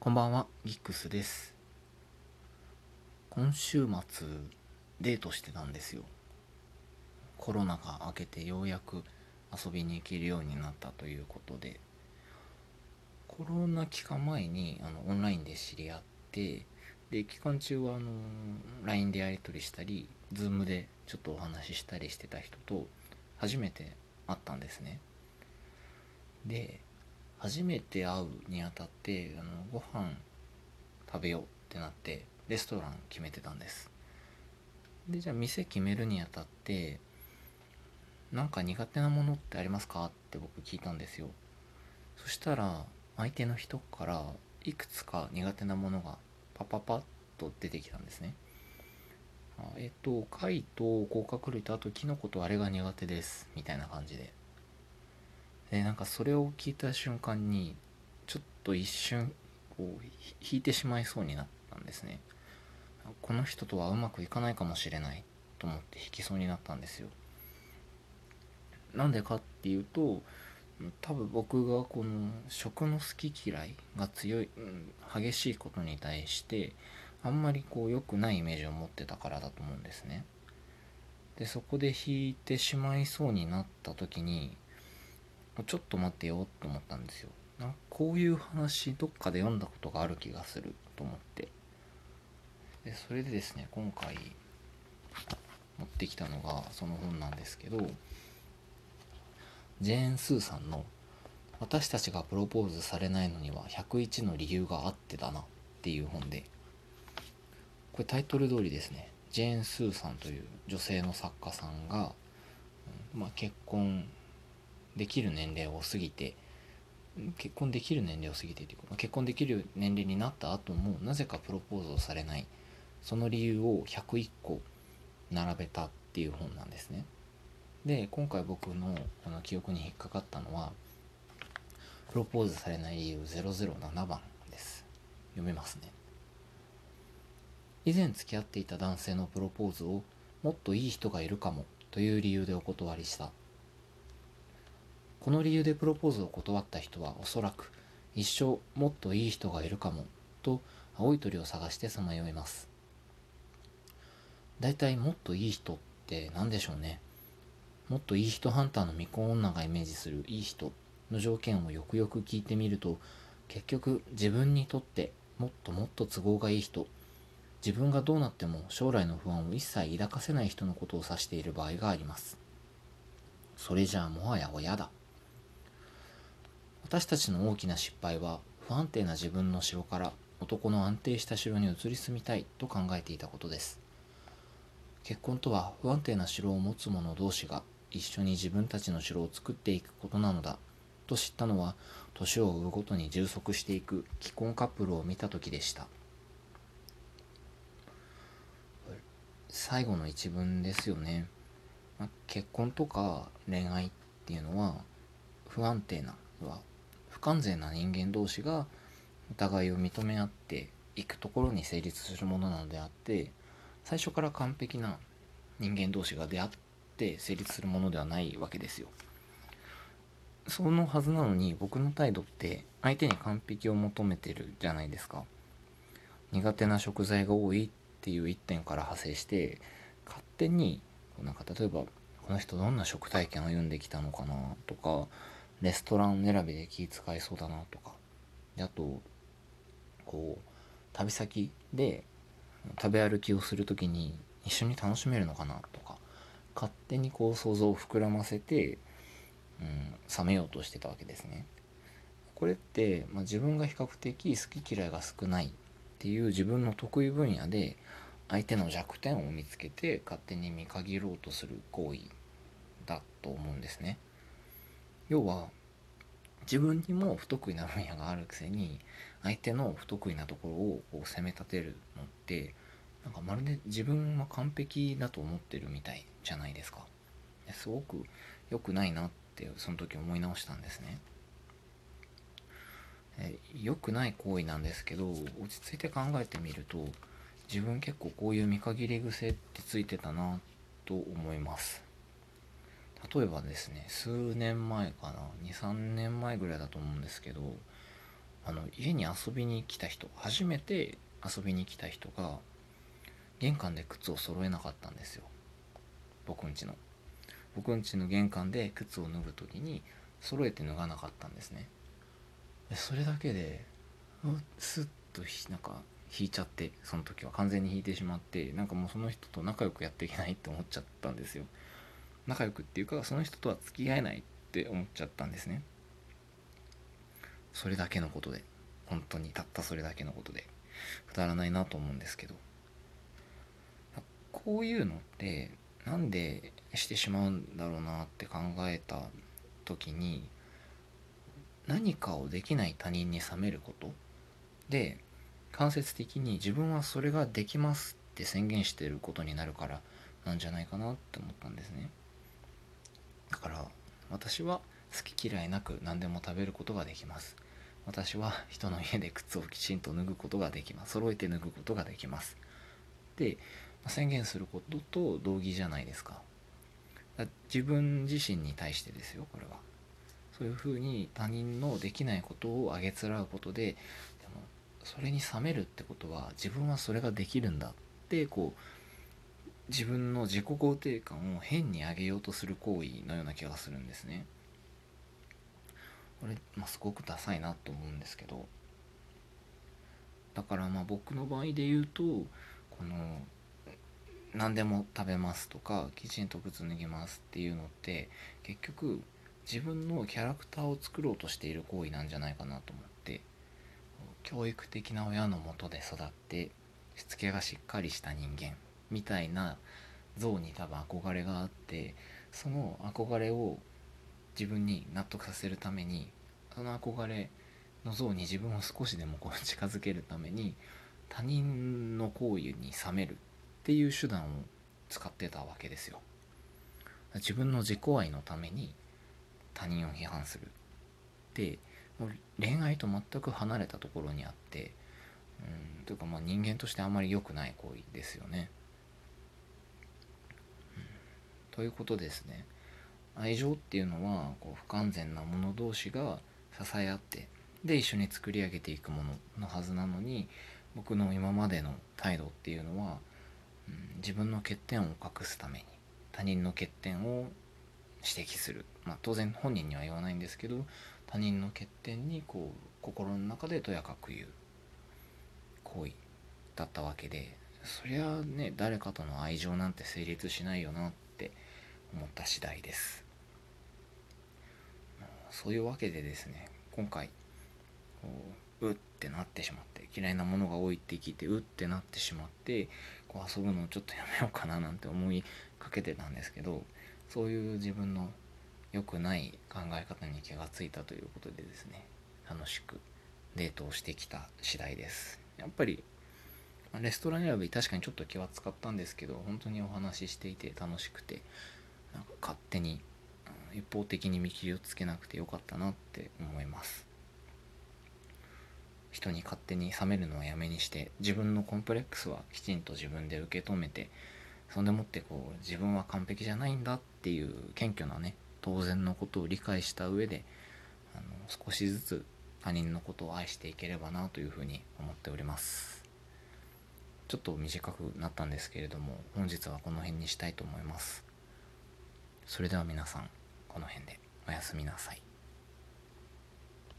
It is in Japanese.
こんばんは、ギックスです。今週末、デートしてたんですよ。コロナが明けてようやく遊びに行けるようになったということで、コロナ期間前にあのオンラインで知り合って、で、期間中はあの LINE でやり取りしたり、Zoom でちょっとお話ししたりしてた人と初めて会ったんですね。で、初めて会うにあたってあのご飯食べようってなってレストラン決めてたんです。でじゃあ店決めるにあたってなんか苦手なものってありますかって僕聞いたんですよ。そしたら相手の人からいくつか苦手なものがパパパッと出てきたんですね。えっと貝と甲殻類とあとキノコとあれが苦手です。みたいな感じで。でなんかそれを聞いた瞬間にちょっと一瞬こう引いてしまいそうになったんですね。この人とはうまくいかないかもしれないと思って引きそうになったんですよ。なんでかっていうと多分僕がこの食の好き嫌いが強い、うん激しいことに対してあんまりこう良くないイメージを持ってたからだと思うんですね。でそこで引いてしまいそうになった時にちょっと待ってよと思ったんですよ。なこういう話どっかで読んだことがある気がすると思って。でそれでですね今回持ってきたのがその本なんですけどジェーン・スーさんの「私たちがプロポーズされないのには101の理由があってだな」っていう本でこれタイトル通りですねジェーン・スーさんという女性の作家さんが、まあ、結婚できる年齢を過ぎて結婚できる年齢を過ぎてというか結婚できる年齢になった後もなぜかプロポーズをされない。その理由を101個並べたっていう本なんですね。で今回僕のこの記憶に引っかかったのはプロポーズされない理由007番です。読めますね。以前付き合っていた男性のプロポーズをもっといい人がいるかもという理由でお断りした。この理由でプロポーズを断った人はおそらく一生もっといい人がいるかもと青い鳥を探してさまよいます。だいたいもっといい人って何でしょうね。もっといい人ハンターの未婚女がイメージするいい人の条件をよくよく聞いてみると結局自分にとってもっともっと都合がいい人自分がどうなっても将来の不安を一切抱かせない人のことを指している場合があります。それじゃあもはや親だ。私たちの大きな失敗は不安定な自分の城から男の安定した城に移り住みたいと考えていたことです。結婚とは不安定な城を持つ者同士が一緒に自分たちの城を作っていくことなのだ。と知ったのは年を追うごとに充足していく既婚カップルを見た時でした。最後の一文ですよね、まあ、結婚とか恋愛っていうのは不安定なは不完全な人間同士がお互いを認め合っていくところに成立するものなのであって最初から完璧な人間同士が出会って成立するものではないわけですよ。そのはずなのに僕の態度って相手に完璧を求めてるじゃないですか。苦手な食材が多いっていう一点から派生して勝手になんか例えばこの人どんな食体験を歩んできたのかなとかレストラン選びで気使いそうだなとかであとこう旅先で食べ歩きをする時に一緒に楽しめるのかなとか勝手にこう想像を膨らませて、うん、冷めようとしてたわけですね。これって、まあ、自分が比較的好き嫌いが少ないっていう自分の得意分野で相手の弱点を見つけて勝手に見限ろうとする行為だと思うんですね。要は自分にも不得意な分野があるくせに相手の不得意なところをこう責め立てるのってなんかまるで自分は完璧だと思ってるみたいじゃないですか。すごく良くないなってその時思い直したんですね。良くない行為なんですけど落ち着いて考えてみると自分結構こういう見限り癖ってついてたなと思います。例えばですね数年前かな23年前ぐらいだと思うんですけどあの家に遊びに来た人初めて遊びに来た人が玄関で靴を揃えなかったんですよ。僕んちの。僕んちの玄関で靴を脱ぐ時に揃えて脱がなかったんですね。それだけでスッとなんか引いちゃってその時は。完全に引いてしまってなんかもうその人と仲良くやっていけないって思っちゃったんですよ。仲良くっていうかその人とは付き合えないって思っちゃったんですね。それだけのことで。本当にたったそれだけのことで。くだらないなと思うんですけど。こういうのってなんでしてしまうんだろうなって考えた時に何かをできない他人に冷めることで間接的に自分はそれができますって宣言してることになるからなんじゃないかなって思ったんですね。だから私は好き嫌いなく何でも食べることができます。私は人の家で靴をきちんと脱ぐことができます。揃えて脱ぐことができます。で宣言することと同義じゃないですか。自分自身に対してですよこれは。そういうふうに他人のできないことをあげつらうことででもそれに冷めるってことは自分はそれができるんだってこう自分の自己肯定感を変に上げようとする行為のような気がするんですね。これ、まあ、すごくダサいなと思うんですけどだからまあ僕の場合で言うとこの何でも食べますとかきちんと靴脱ぎますっていうのって結局自分のキャラクターを作ろうとしている行為なんじゃないかなと思って教育的な親のもとで育ってしつけがしっかりした人間みたいな像に多分憧れがあってその憧れを自分に納得させるためにその憧れの像に自分を少しでもこう近づけるために他人の行為に冷めるっていう手段を使ってたわけですよ。自分の自己愛のために他人を批判するで恋愛と全く離れたところにあってうんというかまあ人間としてあまり良くない行為ですよね。ということですね。愛情っていうのはこう不完全な者同士が支え合ってで一緒に作り上げていくもののはずなのに僕の今までの態度っていうのは、うん、自分の欠点を隠すために他人の欠点を指摘する、まあ、当然本人には言わないんですけど他人の欠点にこう心の中でとやかく言う。行為だったわけでそりゃね誰かとの愛情なんて成立しないよなって思った次第です。そういうわけでですね今回うってなってしまって嫌いなものが多いって聞いてうってなってしまってこう遊ぶのをちょっとやめようかななんて思いかけてたんですけどそういう自分の良くない考え方に気がついたということでですね楽しくデートをしてきた次第です。やっぱりレストラン選び確かにちょっと気は使ったんですけど本当にお話ししていて楽しくてなんか勝手に一方的に見切りをつけなくてよかったなって思います。人に勝手に冷めるのはやめにして自分のコンプレックスはきちんと自分で受け止めてそんでもってこう自分は完璧じゃないんだっていう謙虚なね当然のことを理解した上であの少しずつ他人のことを愛していければなというふうに思っております。ちょっと短くなったんですけれども本日はこの辺にしたいと思います。それでは皆さんこの辺でおやすみなさい。